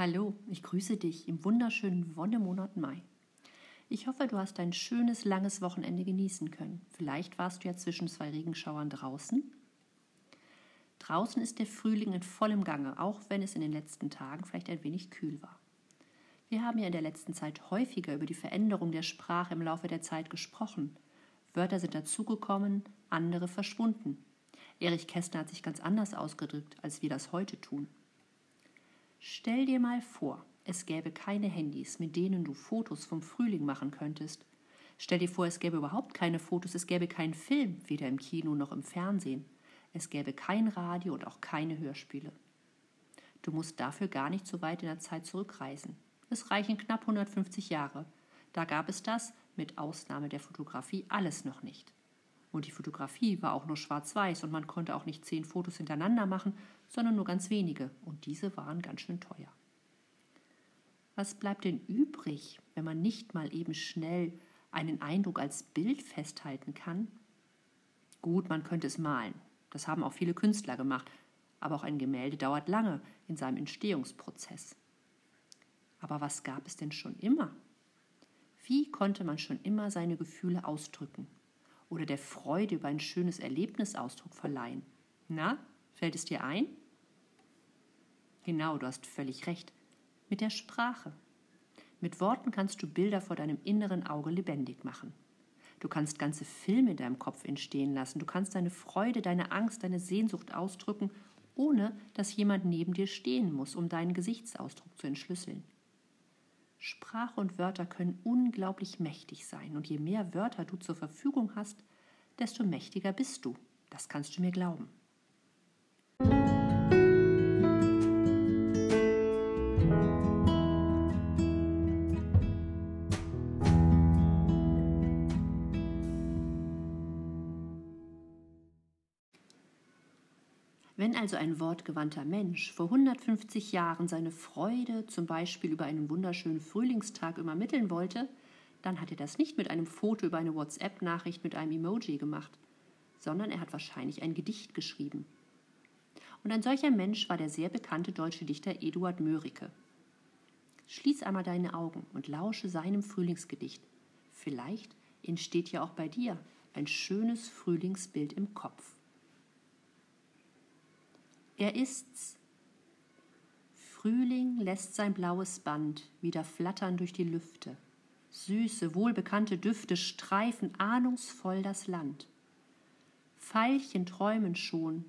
Hallo, ich grüße dich im wunderschönen Wonnemonat Mai. Ich hoffe, du hast ein schönes, langes Wochenende genießen können. Vielleicht warst du ja zwischen zwei Regenschauern draußen. Draußen ist der Frühling in vollem Gange, auch wenn es in den letzten Tagen vielleicht ein wenig kühl war. Wir haben ja in der letzten Zeit häufiger über die Veränderung der Sprache im Laufe der Zeit gesprochen. Wörter sind dazugekommen, andere verschwunden. Erich Kästner hat sich ganz anders ausgedrückt, als wir das heute tun. Stell dir mal vor, es gäbe keine Handys, mit denen du Fotos vom Frühling machen könntest. Stell dir vor, es gäbe überhaupt keine Fotos, es gäbe keinen Film, weder im Kino noch im Fernsehen. Es gäbe kein Radio und auch keine Hörspiele. Du musst dafür gar nicht so weit in der Zeit zurückreisen. Es reichen knapp 150 Jahre. Da gab es das, mit Ausnahme der Fotografie, alles noch nicht. Und die Fotografie war auch nur schwarz-weiß und man konnte auch nicht zehn Fotos hintereinander machen, sondern nur ganz wenige. Und diese waren ganz schön teuer. Was bleibt denn übrig, wenn man nicht mal eben schnell einen Eindruck als Bild festhalten kann? Gut, man könnte es malen. Das haben auch viele Künstler gemacht. Aber auch ein Gemälde dauert lange in seinem Entstehungsprozess. Aber was gab es denn schon immer? Wie konnte man schon immer seine Gefühle ausdrücken oder der Freude über ein schönes Erlebnis Ausdruck verleihen. Na, fällt es dir ein? Genau, du hast völlig recht. Mit der Sprache. Mit Worten kannst du Bilder vor deinem inneren Auge lebendig machen. Du kannst ganze Filme in deinem Kopf entstehen lassen. Du kannst deine Freude, deine Angst, deine Sehnsucht ausdrücken, ohne dass jemand neben dir stehen muss, um deinen Gesichtsausdruck zu entschlüsseln. Sprache und Wörter können unglaublich mächtig sein, und je mehr Wörter du zur Verfügung hast, desto mächtiger bist du. Das kannst du mir glauben. Wenn also ein wortgewandter Mensch vor 150 Jahren seine Freude zum Beispiel über einen wunderschönen Frühlingstag übermitteln wollte, dann hat er das nicht mit einem Foto über eine WhatsApp-Nachricht mit einem Emoji gemacht, sondern er hat wahrscheinlich ein Gedicht geschrieben. Und ein solcher Mensch war der sehr bekannte deutsche Dichter Eduard Mörike. Schließ einmal deine Augen und lausche seinem Frühlingsgedicht. Vielleicht entsteht ja auch bei dir ein schönes Frühlingsbild im Kopf. Er ist's. Frühling lässt sein blaues Band wieder flattern durch die Lüfte. Süße, wohlbekannte Düfte streifen ahnungsvoll das Land. Veilchen träumen schon,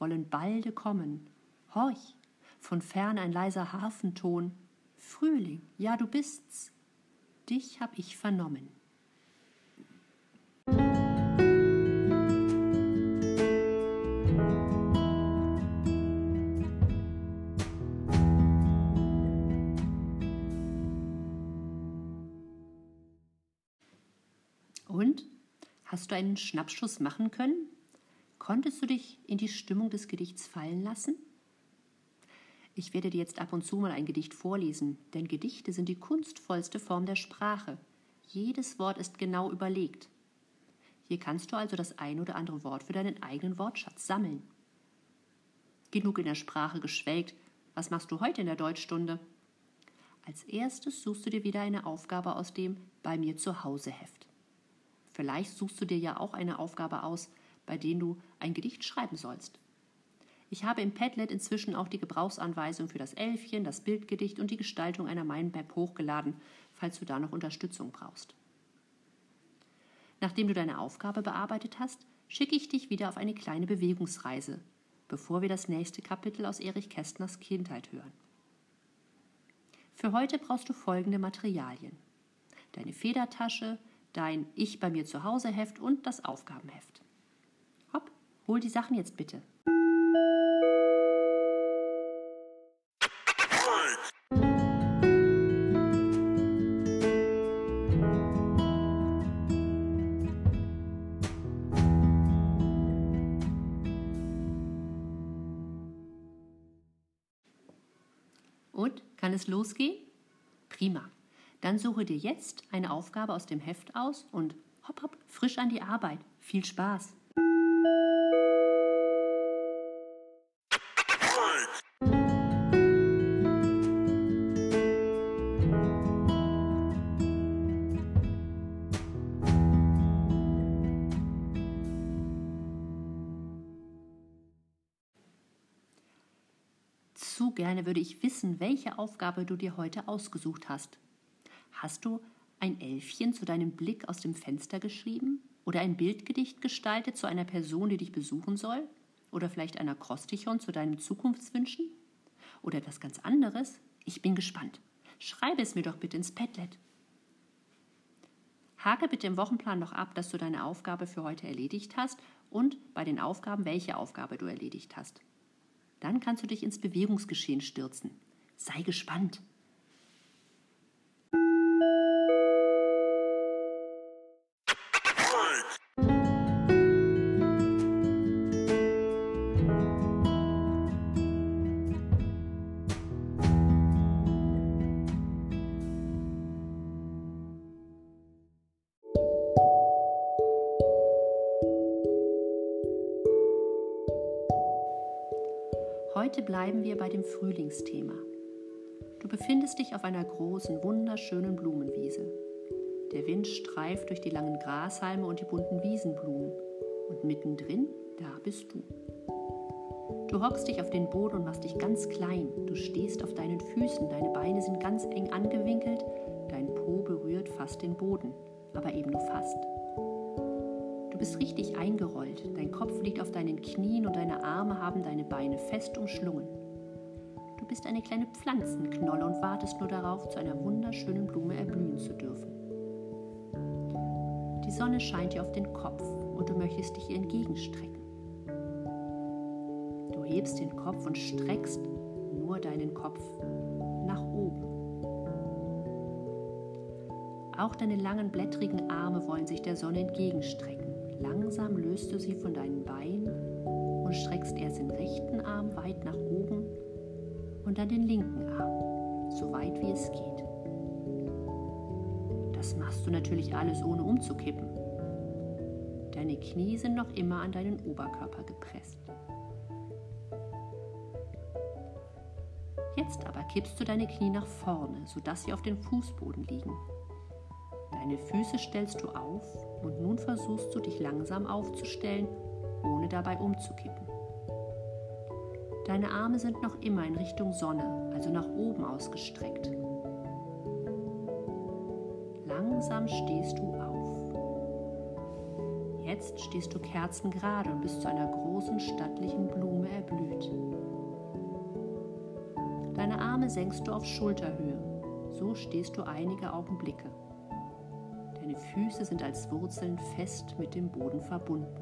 wollen balde kommen. Horch, von fern ein leiser Harfenton. Frühling, ja du bist's, dich hab ich vernommen. Du einen Schnappschuss machen können? Konntest du dich in die Stimmung des Gedichts fallen lassen? Ich werde dir jetzt ab und zu mal ein Gedicht vorlesen, denn Gedichte sind die kunstvollste Form der Sprache. Jedes Wort ist genau überlegt. Hier kannst du also das ein oder andere Wort für deinen eigenen Wortschatz sammeln. Genug in der Sprache geschwelgt. Was machst du heute in der Deutschstunde? Als erstes suchst du dir wieder eine Aufgabe aus dem Bei mir zu Hause Heft. Vielleicht suchst du dir ja auch eine Aufgabe aus, bei der du ein Gedicht schreiben sollst. Ich habe im Padlet inzwischen auch die Gebrauchsanweisung für das Elfchen, das Bildgedicht und die Gestaltung einer Mindmap hochgeladen, falls du da noch Unterstützung brauchst. Nachdem du deine Aufgabe bearbeitet hast, schicke ich dich wieder auf eine kleine Bewegungsreise, bevor wir das nächste Kapitel aus Erich Kästners Kindheit hören. Für heute brauchst du folgende Materialien. Deine Federtasche, dein Ich bei mir zu Hause Heft und das Aufgabenheft. Hopp, hol die Sachen jetzt bitte. Und kann es losgehen? Prima. Dann suche dir jetzt eine Aufgabe aus dem Heft aus und hopp, hopp, frisch an die Arbeit. Viel Spaß! Zu gerne würde ich wissen, welche Aufgabe du dir heute ausgesucht hast. Hast du ein Elfchen zu deinem Blick aus dem Fenster geschrieben? Oder ein Bildgedicht gestaltet zu einer Person, die dich besuchen soll? Oder vielleicht einer Akrostichon zu deinen Zukunftswünschen? Oder etwas ganz anderes? Ich bin gespannt. Schreibe es mir doch bitte ins Padlet. Hake bitte im Wochenplan noch ab, dass du deine Aufgabe für heute erledigt hast und bei den Aufgaben, welche Aufgabe du erledigt hast. Dann kannst du dich ins Bewegungsgeschehen stürzen. Sei gespannt. Wir bei dem Frühlingsthema. Du befindest dich auf einer großen, wunderschönen Blumenwiese. Der Wind streift durch die langen Grashalme und die bunten Wiesenblumen. Und mittendrin, da bist du. Du hockst dich auf den Boden und machst dich ganz klein. Du stehst auf deinen Füßen, deine Beine sind ganz eng angewinkelt, dein Po berührt fast den Boden, aber eben nur fast bist richtig eingerollt. Dein Kopf liegt auf deinen Knien und deine Arme haben deine Beine fest umschlungen. Bist eine kleine Pflanzenknolle und wartest nur darauf, zu einer wunderschönen Blume erblühen zu dürfen. Die Sonne scheint dir auf den Kopf und du möchtest dich ihr entgegenstrecken. Du hebst den Kopf und streckst nur deinen Kopf nach oben. Auch deine langen blättrigen Arme wollen sich der Sonne entgegenstrecken. Langsam löst du sie von deinen Beinen und streckst erst den rechten Arm weit nach oben dann den linken Arm, so weit wie es geht. Das machst du natürlich alles ohne umzukippen. Deine Knie sind noch immer an deinen Oberkörper gepresst. Jetzt aber kippst du deine Knie nach vorne, sodass sie auf dem Fußboden liegen Deine Füße stellst du auf und nun versuchst du dich langsam aufzustellen, ohne dabei umzukippen. Deine Arme sind noch immer in Richtung Sonne, also nach oben ausgestreckt. Langsam stehst du auf. Jetzt stehst du kerzengerade und bist zu einer großen stattlichen Blume erblüht. Deine Arme senkst du auf Schulterhöhe. So stehst du einige Augenblicke. Deine Füße sind als Wurzeln fest mit dem Boden verbunden.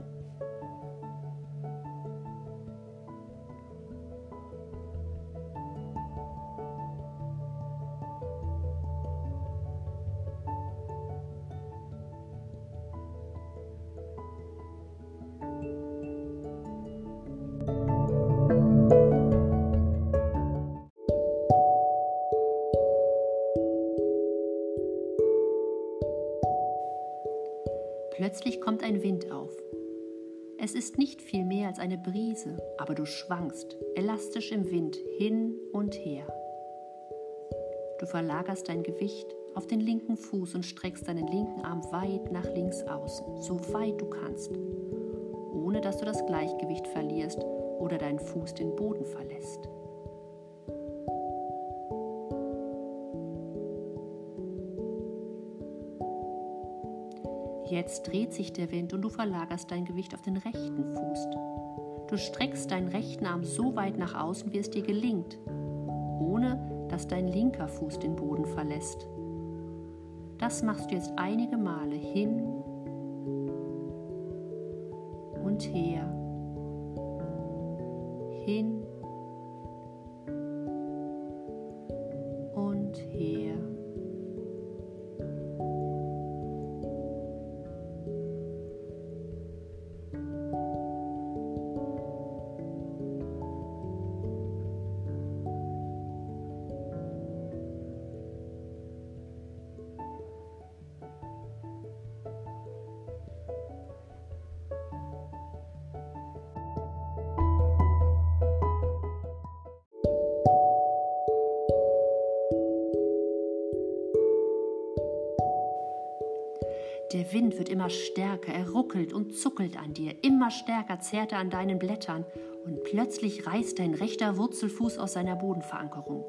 Plötzlich kommt ein Wind auf. Es ist nicht viel mehr als eine Brise, aber du schwankst elastisch im Wind hin und her. Du verlagerst dein Gewicht auf den linken Fuß und streckst deinen linken Arm weit nach links außen, so weit du kannst, ohne dass du das Gleichgewicht verlierst oder deinen Fuß den Boden verlässt. Jetzt dreht sich der Wind und du verlagerst dein Gewicht auf den rechten Fuß. Du streckst deinen rechten Arm so weit nach außen, wie es dir gelingt, ohne dass dein linker Fuß den Boden verlässt. Das machst du jetzt einige Male hin und her, hin Der Wind wird immer stärker, er ruckelt und zuckelt an dir, immer stärker zerrt er an deinen Blättern und plötzlich reißt dein rechter Wurzelfuß aus seiner Bodenverankerung.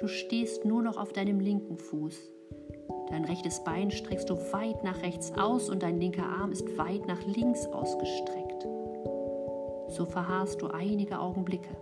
Du stehst nur noch auf deinem linken Fuß. Dein rechtes Bein streckst du weit nach rechts aus und dein linker Arm ist weit nach links ausgestreckt. So verharrst du einige Augenblicke.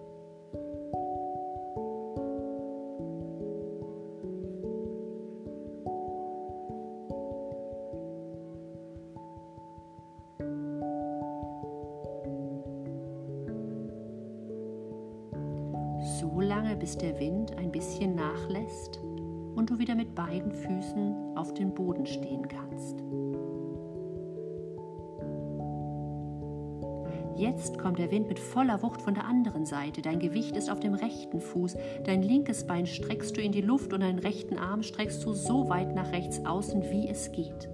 Anderen Seite. Dein Gewicht ist auf dem rechten Fuß. Dein linkes Bein streckst du in die Luft und deinen rechten Arm streckst du so weit nach rechts außen, wie es geht.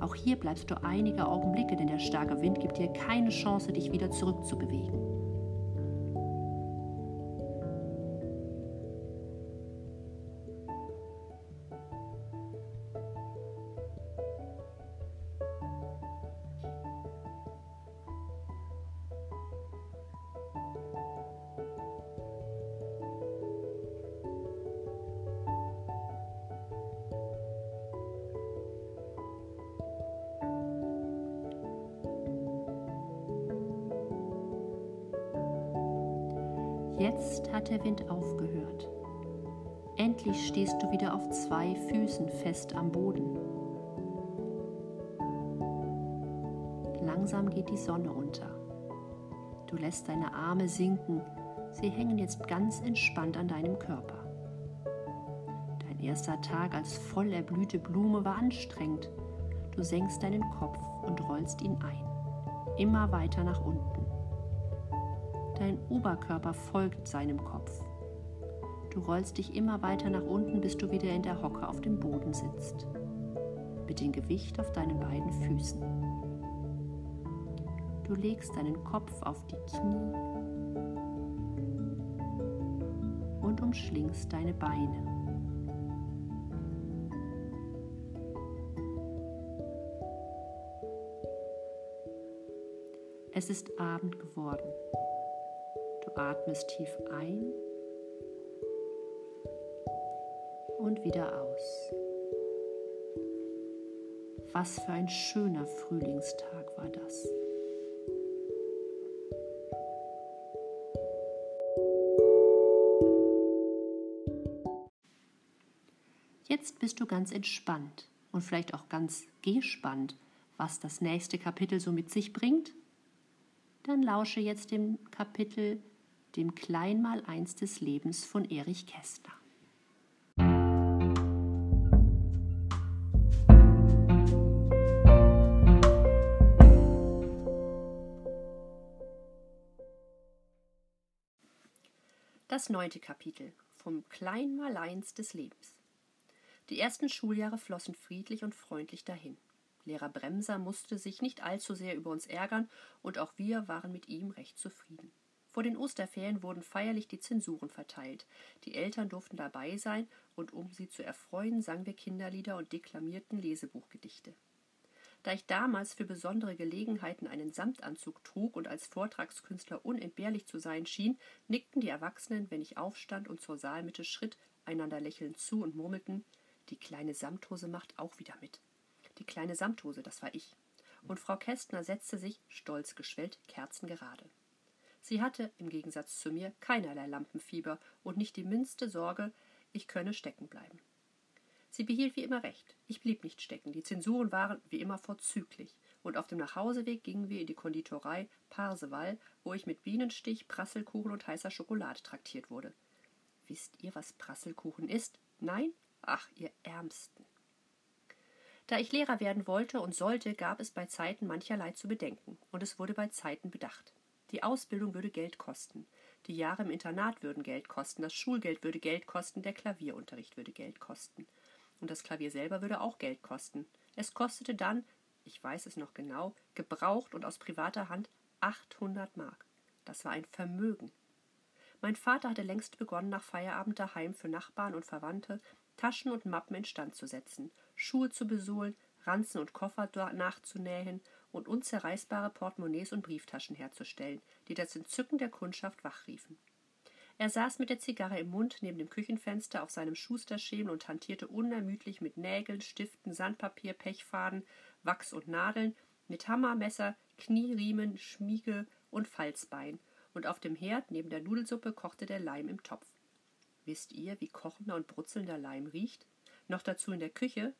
Auch hier bleibst du einige Augenblicke, denn der starke Wind gibt dir keine Chance, dich wieder zurückzubewegen. Jetzt hat der Wind aufgehört. Endlich stehst du wieder auf zwei Füßen fest am Boden. Langsam geht die Sonne unter. Du lässt deine Arme sinken. Sie hängen jetzt ganz entspannt an deinem Körper. Dein erster Tag als voll erblühte Blume war anstrengend. Du senkst deinen Kopf und rollst ihn ein. Immer weiter nach unten. Dein Oberkörper folgt seinem Kopf. Du rollst dich immer weiter nach unten, bis du wieder in der Hocke auf dem Boden sitzt. Mit dem Gewicht auf deinen beiden Füßen. Du legst deinen Kopf auf die Knie und umschlingst deine Beine. Es ist Abend geworden atmest tief ein und wieder aus. Was für ein schöner Frühlingstag war das. Jetzt bist du ganz entspannt und vielleicht auch ganz gespannt, was das nächste Kapitel so mit sich bringt. Dann lausche jetzt dem Kapitel dem Kleinmaleins des Lebens von Erich Kästner. Das neunte Kapitel vom Kleinmaleins des Lebens. Die ersten Schuljahre flossen friedlich und freundlich dahin. Lehrer Bremser musste sich nicht allzu sehr über uns ärgern, und auch wir waren mit ihm recht zufrieden. Vor den Osterferien wurden feierlich die Zensuren verteilt. Die Eltern durften dabei sein, und um sie zu erfreuen, sangen wir Kinderlieder und deklamierten Lesebuchgedichte. Da ich damals für besondere Gelegenheiten einen Samtanzug trug und als Vortragskünstler unentbehrlich zu sein schien, nickten die Erwachsenen, wenn ich aufstand und zur Saalmitte schritt, einander lächelnd zu und murmelten, die kleine Samthose macht auch wieder mit. Die kleine Samthose, das war ich. Und Frau Kästner setzte sich, stolz geschwellt, kerzengerade. Sie hatte, im Gegensatz zu mir, keinerlei Lampenfieber und nicht die minste Sorge, ich könne stecken bleiben. Sie behielt wie immer recht. Ich blieb nicht stecken. Die Zensuren waren wie immer vorzüglich. Und auf dem Nachhauseweg gingen wir in die Konditorei Parseval, wo ich mit Bienenstich, Prasselkuchen und heißer Schokolade traktiert wurde. Wisst ihr, was Prasselkuchen ist? Nein? Ach, ihr Ärmsten. Da ich Lehrer werden wollte und sollte, gab es bei Zeiten mancherlei zu bedenken, und es wurde bei Zeiten bedacht. Die Ausbildung würde Geld kosten. Die Jahre im Internat würden Geld kosten. Das Schulgeld würde Geld kosten. Der Klavierunterricht würde Geld kosten. Und das Klavier selber würde auch Geld kosten. Es kostete dann, ich weiß es noch genau, gebraucht und aus privater Hand 800 Mark. Das war ein Vermögen. Mein Vater hatte längst begonnen, nach Feierabend daheim für Nachbarn und Verwandte Taschen und Mappen instand zu setzen, Schuhe zu besohlen, Ranzen und Koffer nachzunähen und unzerreißbare Portemonnaies und Brieftaschen herzustellen, die das Entzücken der Kundschaft wachriefen. Er saß mit der Zigarre im Mund neben dem Küchenfenster auf seinem Schusterschemel und hantierte unermüdlich mit Nägeln, Stiften, Sandpapier, Pechfaden, Wachs und Nadeln, mit Hammer, Messer, Knieriemen, Schmiege und Falzbein, und auf dem Herd neben der Nudelsuppe kochte der Leim im Topf. Wisst ihr, wie kochender und brutzelnder Leim riecht? Noch dazu in der Küche?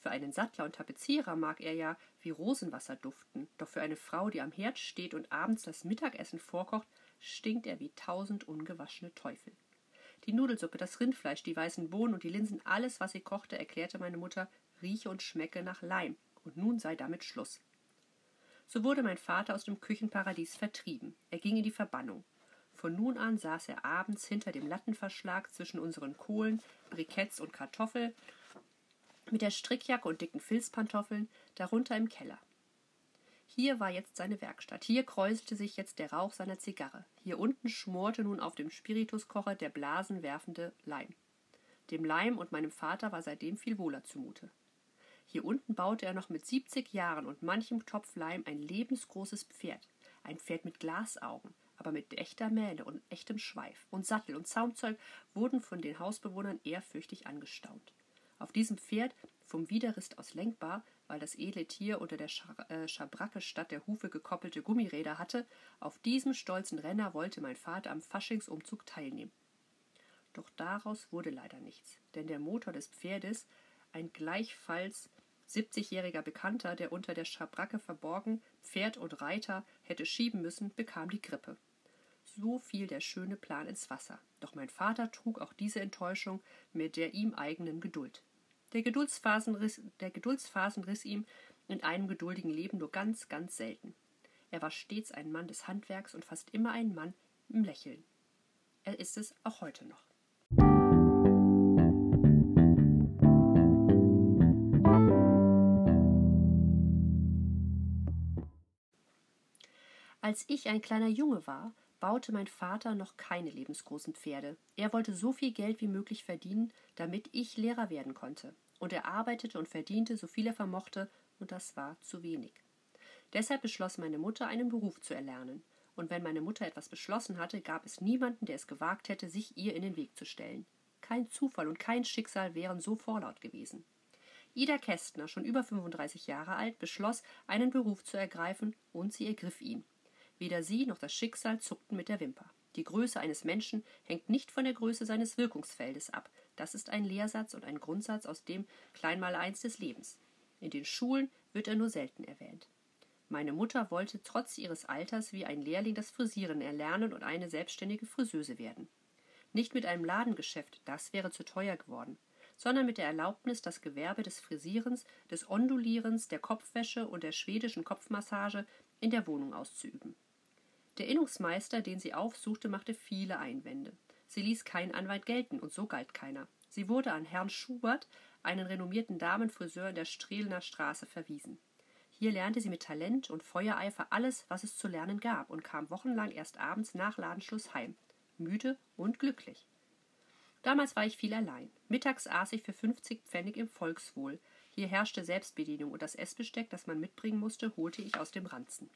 Für einen Sattler und Tapezierer mag er ja wie Rosenwasser duften, doch für eine Frau, die am Herd steht und abends das Mittagessen vorkocht, stinkt er wie tausend ungewaschene Teufel. Die Nudelsuppe, das Rindfleisch, die weißen Bohnen und die Linsen, alles, was sie kochte, erklärte meine Mutter, rieche und schmecke nach Leim, und nun sei damit Schluss. So wurde mein Vater aus dem Küchenparadies vertrieben. Er ging in die Verbannung. Von nun an saß er abends hinter dem Lattenverschlag zwischen unseren Kohlen, Briketts und Kartoffeln, mit der Strickjacke und dicken Filzpantoffeln, darunter im Keller. Hier war jetzt seine Werkstatt. Hier kräuselte sich jetzt der Rauch seiner Zigarre. Hier unten schmorte nun auf dem Spirituskocher der blasenwerfende Leim. Dem Leim und meinem Vater war seitdem viel wohler zumute. Hier unten baute er noch mit siebzig Jahren und manchem Topf Leim ein lebensgroßes Pferd. Ein Pferd mit Glasaugen, aber mit echter Mähne und echtem Schweif. Und Sattel und Zaumzeug wurden von den Hausbewohnern ehrfürchtig angestaunt. Auf diesem Pferd, vom Widerrist aus lenkbar, weil das edle Tier unter der äh, Schabracke statt der Hufe gekoppelte Gummiräder hatte, auf diesem stolzen Renner wollte mein Vater am Faschingsumzug teilnehmen. Doch daraus wurde leider nichts, denn der Motor des Pferdes, ein gleichfalls 70-jähriger Bekannter, der unter der Schabracke verborgen Pferd und Reiter hätte schieben müssen, bekam die Grippe. So fiel der schöne Plan ins Wasser. Doch mein Vater trug auch diese Enttäuschung mit der ihm eigenen Geduld. Der Geduldsphasen riss, der Geduldsphasen riss ihm in einem geduldigen Leben nur ganz, ganz selten. Er war stets ein Mann des Handwerks und fast immer ein Mann im Lächeln. Er ist es auch heute noch. Als ich ein kleiner Junge war, baute mein Vater noch keine lebensgroßen Pferde. Er wollte so viel Geld wie möglich verdienen, damit ich Lehrer werden konnte. Und er arbeitete und verdiente, so viel er vermochte, und das war zu wenig. Deshalb beschloss meine Mutter, einen Beruf zu erlernen. Und wenn meine Mutter etwas beschlossen hatte, gab es niemanden, der es gewagt hätte, sich ihr in den Weg zu stellen. Kein Zufall und kein Schicksal wären so vorlaut gewesen. Ida Kästner, schon über 35 Jahre alt, beschloss, einen Beruf zu ergreifen, und sie ergriff ihn. Weder sie noch das Schicksal zuckten mit der Wimper. Die Größe eines Menschen hängt nicht von der Größe seines Wirkungsfeldes ab. Das ist ein Lehrsatz und ein Grundsatz aus dem Kleinmaleins des Lebens. In den Schulen wird er nur selten erwähnt. Meine Mutter wollte trotz ihres Alters wie ein Lehrling das Frisieren erlernen und eine selbstständige Friseuse werden. Nicht mit einem Ladengeschäft, das wäre zu teuer geworden, sondern mit der Erlaubnis, das Gewerbe des Frisierens, des Ondulierens, der Kopfwäsche und der schwedischen Kopfmassage in der Wohnung auszuüben. Der Innungsmeister, den sie aufsuchte, machte viele Einwände. Sie ließ keinen Anwalt gelten, und so galt keiner. Sie wurde an Herrn Schubert, einen renommierten Damenfriseur in der Strehlener Straße, verwiesen. Hier lernte sie mit Talent und Feuereifer alles, was es zu lernen gab, und kam wochenlang erst abends nach Ladenschluss heim, müde und glücklich. Damals war ich viel allein. Mittags aß ich für 50 Pfennig im Volkswohl. Hier herrschte Selbstbedienung und das Essbesteck, das man mitbringen musste, holte ich aus dem Ranzen.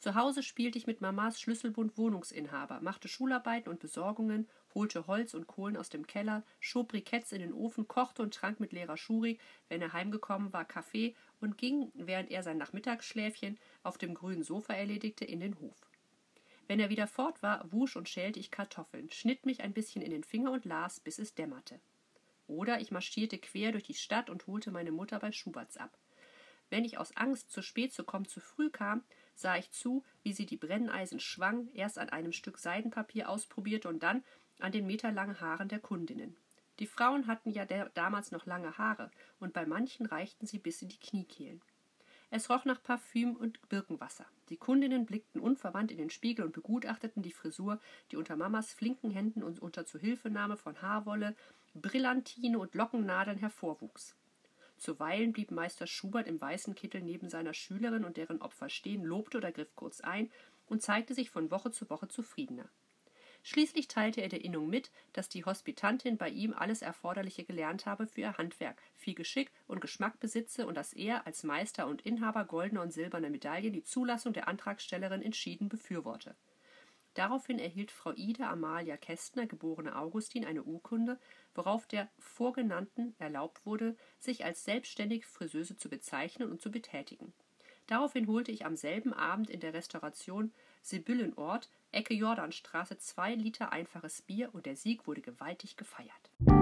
Zu Hause spielte ich mit Mamas Schlüsselbund Wohnungsinhaber, machte Schularbeiten und Besorgungen, holte Holz und Kohlen aus dem Keller, schob Briketts in den Ofen, kochte und trank mit Lehrer Schuri, wenn er heimgekommen war, Kaffee und ging, während er sein Nachmittagsschläfchen auf dem grünen Sofa erledigte, in den Hof. Wenn er wieder fort war, wusch und schälte ich Kartoffeln, schnitt mich ein bisschen in den Finger und las, bis es dämmerte. Oder ich marschierte quer durch die Stadt und holte meine Mutter bei Schuberts ab. Wenn ich aus Angst, zu spät zu kommen, zu früh kam, sah ich zu, wie sie die Brenneisen schwang, erst an einem Stück Seidenpapier ausprobierte und dann an den meterlangen Haaren der Kundinnen. Die Frauen hatten ja damals noch lange Haare, und bei manchen reichten sie bis in die Kniekehlen. Es roch nach Parfüm und Birkenwasser. Die Kundinnen blickten unverwandt in den Spiegel und begutachteten die Frisur, die unter Mamas flinken Händen und unter Zuhilfenahme von Haarwolle, Brillantine und Lockennadeln hervorwuchs. Zuweilen blieb Meister Schubert im weißen Kittel neben seiner Schülerin und deren Opfer stehen, lobte oder griff kurz ein und zeigte sich von Woche zu Woche zufriedener. Schließlich teilte er der Innung mit, dass die Hospitantin bei ihm alles Erforderliche gelernt habe für ihr Handwerk, viel Geschick und Geschmack besitze und dass er als Meister und Inhaber goldener und silberner Medaillen die Zulassung der Antragstellerin entschieden befürworte. Daraufhin erhielt Frau Ida Amalia Kästner, geborene Augustin, eine Urkunde, worauf der Vorgenannten erlaubt wurde, sich als selbstständige Friseuse zu bezeichnen und zu betätigen. Daraufhin holte ich am selben Abend in der Restauration Sibyllenort, Ecke Jordanstraße, zwei Liter einfaches Bier und der Sieg wurde gewaltig gefeiert.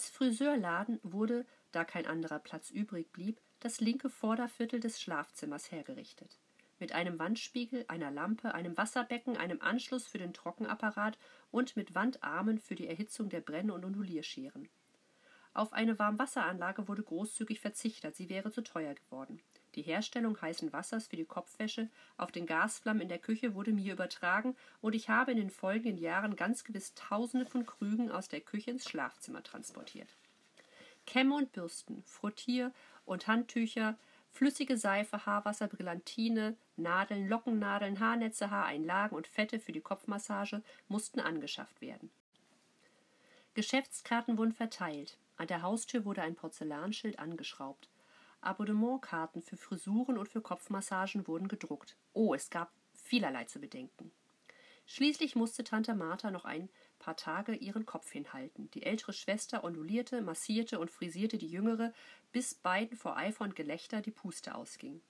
Als Friseurladen wurde, da kein anderer Platz übrig blieb, das linke Vorderviertel des Schlafzimmers hergerichtet mit einem Wandspiegel, einer Lampe, einem Wasserbecken, einem Anschluss für den Trockenapparat und mit Wandarmen für die Erhitzung der Brenn- und Ondulierscheren. Auf eine Warmwasseranlage wurde großzügig verzichtet, sie wäre zu teuer geworden. Die Herstellung heißen Wassers für die Kopfwäsche auf den Gasflammen in der Küche wurde mir übertragen, und ich habe in den folgenden Jahren ganz gewiss Tausende von Krügen aus der Küche ins Schlafzimmer transportiert. Kämme und Bürsten, Frottier- und Handtücher, Flüssige Seife, Haarwasser, Brillantine, Nadeln, Lockennadeln, Haarnetze, Haareinlagen und Fette für die Kopfmassage mussten angeschafft werden. Geschäftskarten wurden verteilt. An der Haustür wurde ein Porzellanschild angeschraubt. Abonnementkarten für Frisuren und für Kopfmassagen wurden gedruckt. Oh, es gab vielerlei zu bedenken. Schließlich musste Tante Martha noch ein paar Tage ihren Kopf hinhalten. Die ältere Schwester ondulierte, massierte und frisierte die jüngere, bis beiden vor Eifer und Gelächter die Puste ausging.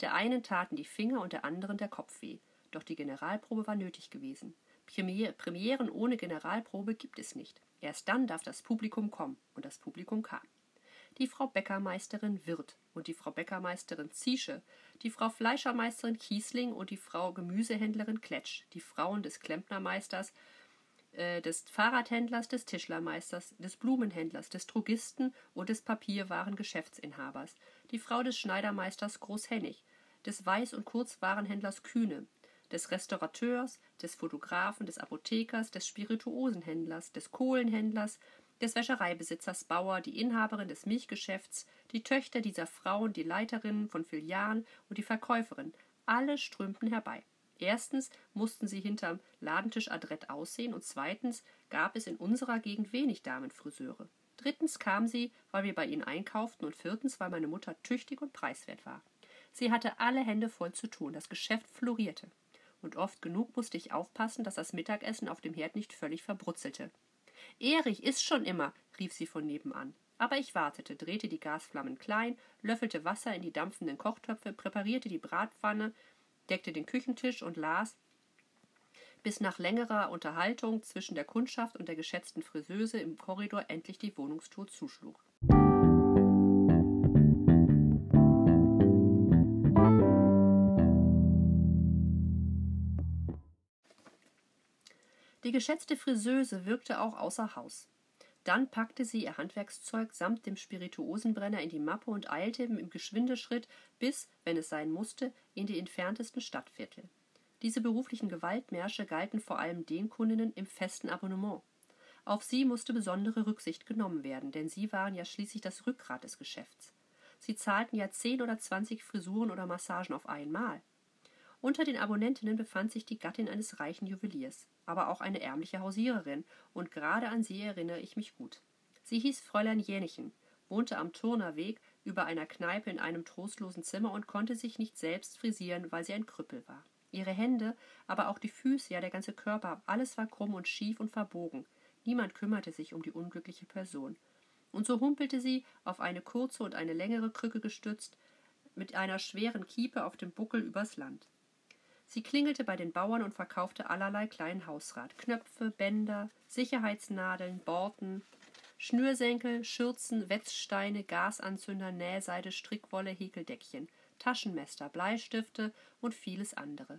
Der einen taten die Finger und der anderen der Kopf weh. Doch die Generalprobe war nötig gewesen. Premieren ohne Generalprobe gibt es nicht. Erst dann darf das Publikum kommen. Und das Publikum kam. Die Frau Bäckermeisterin Wirt und die Frau Bäckermeisterin Ziesche, die Frau Fleischermeisterin Kiesling und die Frau Gemüsehändlerin Kletsch, die Frauen des Klempnermeisters äh, des Fahrradhändlers, des Tischlermeisters, des Blumenhändlers, des Drogisten und des Papierwarengeschäftsinhabers, die Frau des Schneidermeisters Großhennig, des Weiß- und Kurzwarenhändlers Kühne, des Restaurateurs, des Fotografen, des Apothekers, des Spirituosenhändlers, des Kohlenhändlers, des Wäschereibesitzers Bauer, die Inhaberin des Milchgeschäfts, die Töchter dieser Frauen, die Leiterinnen von Filialen und die Verkäuferin, alle strömten herbei. Erstens mussten sie hinterm Ladentisch adrett aussehen und zweitens gab es in unserer Gegend wenig Damenfriseure. Drittens kamen sie, weil wir bei ihnen einkauften und viertens, weil meine Mutter tüchtig und preiswert war. Sie hatte alle Hände voll zu tun, das Geschäft florierte. Und oft genug musste ich aufpassen, dass das Mittagessen auf dem Herd nicht völlig verbrutzelte. Erich ist schon immer, rief sie von nebenan. Aber ich wartete, drehte die Gasflammen klein, löffelte Wasser in die dampfenden Kochtöpfe, präparierte die Bratpfanne, deckte den Küchentisch und las, bis nach längerer Unterhaltung zwischen der Kundschaft und der geschätzten Friseuse im Korridor endlich die Wohnungstour zuschlug. Die geschätzte Friseuse wirkte auch außer Haus. Dann packte sie ihr Handwerkszeug samt dem Spirituosenbrenner in die Mappe und eilte im Geschwindeschritt bis, wenn es sein musste, in die entferntesten Stadtviertel. Diese beruflichen Gewaltmärsche galten vor allem den Kundinnen im festen Abonnement. Auf sie musste besondere Rücksicht genommen werden, denn sie waren ja schließlich das Rückgrat des Geschäfts. Sie zahlten ja zehn oder zwanzig Frisuren oder Massagen auf einmal. Unter den Abonnentinnen befand sich die Gattin eines reichen Juweliers, aber auch eine ärmliche Hausiererin, und gerade an sie erinnere ich mich gut. Sie hieß Fräulein Jänichen, wohnte am Turnerweg über einer Kneipe in einem trostlosen Zimmer und konnte sich nicht selbst frisieren, weil sie ein Krüppel war. Ihre Hände, aber auch die Füße, ja der ganze Körper, alles war krumm und schief und verbogen. Niemand kümmerte sich um die unglückliche Person. Und so humpelte sie, auf eine kurze und eine längere Krücke gestützt, mit einer schweren Kiepe auf dem Buckel übers Land. Sie klingelte bei den Bauern und verkaufte allerlei kleinen Hausrat, Knöpfe, Bänder, Sicherheitsnadeln, Borten, Schnürsenkel, Schürzen, Wetzsteine, Gasanzünder, Nähseide, Strickwolle, Häkeldeckchen, Taschenmesser, Bleistifte und vieles andere.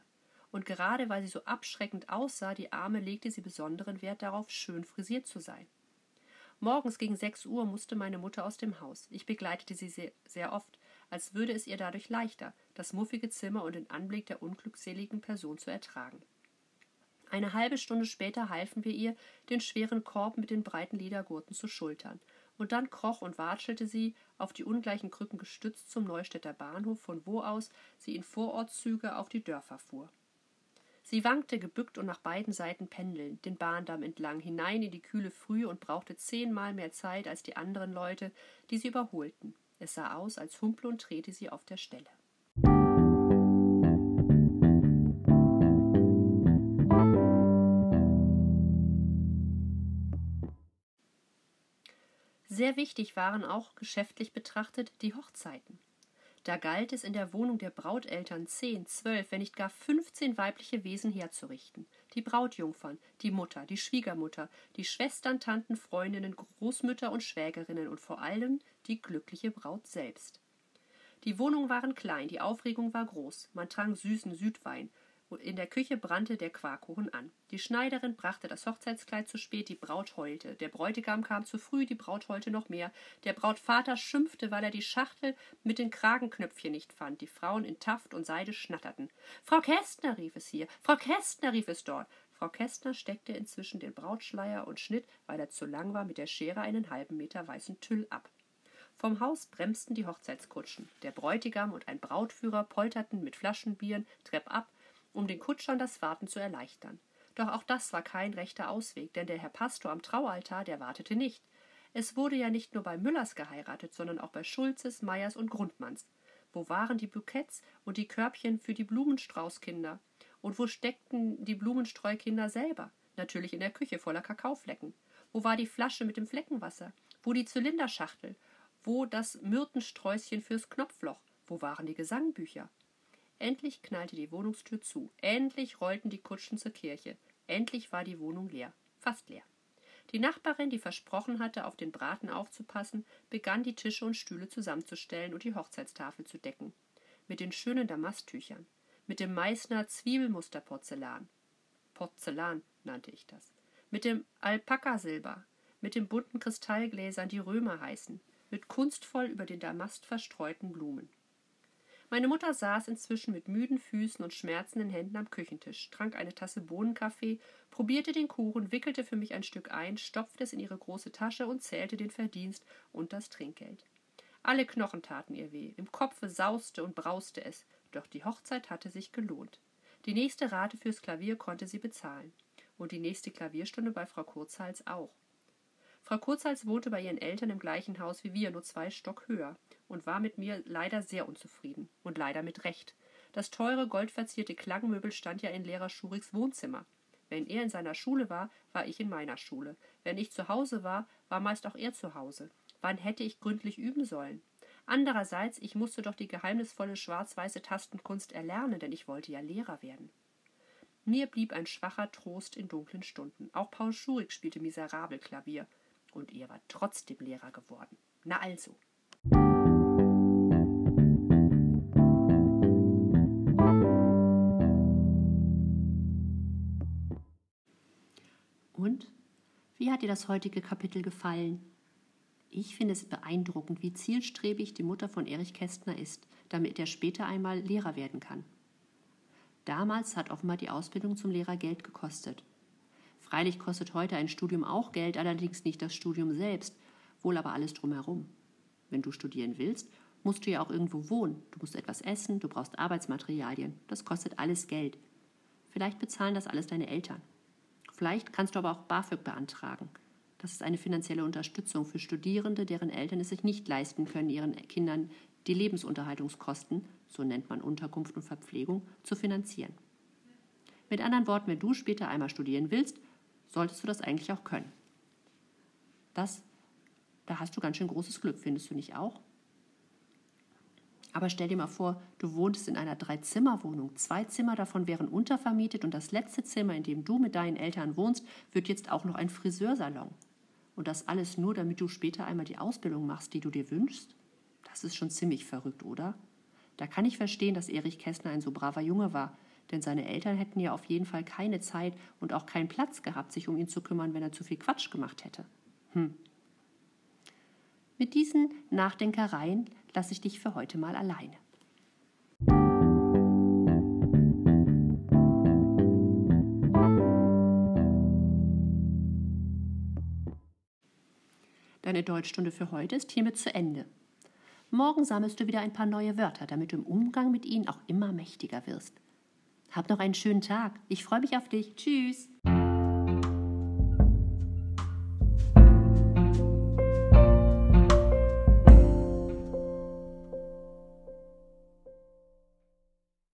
Und gerade weil sie so abschreckend aussah, die Arme legte sie besonderen Wert darauf, schön frisiert zu sein. Morgens gegen sechs Uhr musste meine Mutter aus dem Haus. Ich begleitete sie sehr, sehr oft, als würde es ihr dadurch leichter, das muffige Zimmer und den Anblick der unglückseligen Person zu ertragen. Eine halbe Stunde später halfen wir ihr, den schweren Korb mit den breiten Ledergurten zu schultern, und dann kroch und watschelte sie, auf die ungleichen Krücken gestützt, zum Neustädter Bahnhof, von wo aus sie in Vorortzüge auf die Dörfer fuhr. Sie wankte gebückt und nach beiden Seiten pendelnd, den Bahndamm entlang, hinein in die kühle Frühe und brauchte zehnmal mehr Zeit als die anderen Leute, die sie überholten. Es sah aus, als humple und trete sie auf der Stelle. Sehr wichtig waren auch geschäftlich betrachtet die Hochzeiten. Da galt es in der Wohnung der Brauteltern zehn, zwölf, wenn nicht gar fünfzehn weibliche Wesen herzurichten. Die Brautjungfern, die Mutter, die Schwiegermutter, die Schwestern, Tanten, Freundinnen, Großmütter und Schwägerinnen und vor allem die glückliche Braut selbst. Die Wohnungen waren klein, die Aufregung war groß. Man trank süßen Südwein, in der Küche brannte der Quarkkuchen an. Die Schneiderin brachte das Hochzeitskleid zu spät, die Braut heulte. Der Bräutigam kam zu früh, die Braut heulte noch mehr. Der Brautvater schimpfte, weil er die Schachtel mit den Kragenknöpfchen nicht fand. Die Frauen in Taft und Seide schnatterten. Frau Kästner, rief es hier. Frau Kästner, rief es dort. Frau Kästner steckte inzwischen den Brautschleier und schnitt, weil er zu lang war, mit der Schere einen halben Meter weißen Tüll ab. Vom Haus bremsten die Hochzeitskutschen. Der Bräutigam und ein Brautführer polterten mit Flaschenbieren treppab, um den Kutschern das Warten zu erleichtern. Doch auch das war kein rechter Ausweg, denn der Herr Pastor am Traualtar, der wartete nicht. Es wurde ja nicht nur bei Müllers geheiratet, sondern auch bei Schulzes, Meyers und Grundmanns. Wo waren die Bouquets und die Körbchen für die Blumenstraußkinder? Und wo steckten die Blumenstreukinder selber? Natürlich in der Küche voller Kakaoflecken. Wo war die Flasche mit dem Fleckenwasser? Wo die Zylinderschachtel? Wo das Myrtensträußchen fürs Knopfloch? Wo waren die Gesangbücher? Endlich knallte die Wohnungstür zu. Endlich rollten die Kutschen zur Kirche. Endlich war die Wohnung leer. Fast leer. Die Nachbarin, die versprochen hatte, auf den Braten aufzupassen, begann die Tische und Stühle zusammenzustellen und die Hochzeitstafel zu decken. Mit den schönen Damasttüchern. Mit dem Meißner Zwiebelmusterporzellan. Porzellan nannte ich das. Mit dem Alpakasilber. Mit den bunten Kristallgläsern, die Römer heißen. Mit kunstvoll über den Damast verstreuten Blumen. Meine Mutter saß inzwischen mit müden Füßen und schmerzenden Händen am Küchentisch, trank eine Tasse Bohnenkaffee, probierte den Kuchen, wickelte für mich ein Stück ein, stopfte es in ihre große Tasche und zählte den Verdienst und das Trinkgeld. Alle Knochen taten ihr weh, im Kopfe sauste und brauste es, doch die Hochzeit hatte sich gelohnt. Die nächste Rate fürs Klavier konnte sie bezahlen. Und die nächste Klavierstunde bei Frau Kurzhals auch. Frau Kurzhals wohnte bei ihren Eltern im gleichen Haus wie wir, nur zwei Stock höher und war mit mir leider sehr unzufrieden. Und leider mit Recht. Das teure, goldverzierte Klangmöbel stand ja in Lehrer Schuriks Wohnzimmer. Wenn er in seiner Schule war, war ich in meiner Schule. Wenn ich zu Hause war, war meist auch er zu Hause. Wann hätte ich gründlich üben sollen? Andererseits, ich musste doch die geheimnisvolle schwarz-weiße Tastenkunst erlernen, denn ich wollte ja Lehrer werden. Mir blieb ein schwacher Trost in dunklen Stunden. Auch Paul Schurig spielte miserabel Klavier. Und er war trotzdem Lehrer geworden. Na also. Wie hat dir das heutige Kapitel gefallen? Ich finde es beeindruckend, wie zielstrebig die Mutter von Erich Kästner ist, damit er später einmal Lehrer werden kann. Damals hat offenbar die Ausbildung zum Lehrer Geld gekostet. Freilich kostet heute ein Studium auch Geld, allerdings nicht das Studium selbst, wohl aber alles drumherum. Wenn du studieren willst, musst du ja auch irgendwo wohnen. Du musst etwas essen, du brauchst Arbeitsmaterialien. Das kostet alles Geld. Vielleicht bezahlen das alles deine Eltern. Vielleicht kannst du aber auch BAföG beantragen. Das ist eine finanzielle Unterstützung für Studierende, deren Eltern es sich nicht leisten können, ihren Kindern die Lebensunterhaltungskosten, so nennt man Unterkunft und Verpflegung, zu finanzieren. Mit anderen Worten, wenn du später einmal studieren willst, solltest du das eigentlich auch können. Das, da hast du ganz schön großes Glück, findest du nicht auch? Aber stell dir mal vor, du wohnst in einer Dreizimmerwohnung. Zwei Zimmer davon wären untervermietet und das letzte Zimmer, in dem du mit deinen Eltern wohnst, wird jetzt auch noch ein Friseursalon. Und das alles nur, damit du später einmal die Ausbildung machst, die du dir wünschst? Das ist schon ziemlich verrückt, oder? Da kann ich verstehen, dass Erich Kästner ein so braver Junge war, denn seine Eltern hätten ja auf jeden Fall keine Zeit und auch keinen Platz gehabt, sich um ihn zu kümmern, wenn er zu viel Quatsch gemacht hätte. Hm. Mit diesen Nachdenkereien lasse ich dich für heute mal alleine. Deine Deutschstunde für heute ist hiermit zu Ende. Morgen sammelst du wieder ein paar neue Wörter, damit du im Umgang mit ihnen auch immer mächtiger wirst. Hab noch einen schönen Tag. Ich freue mich auf dich. Tschüss.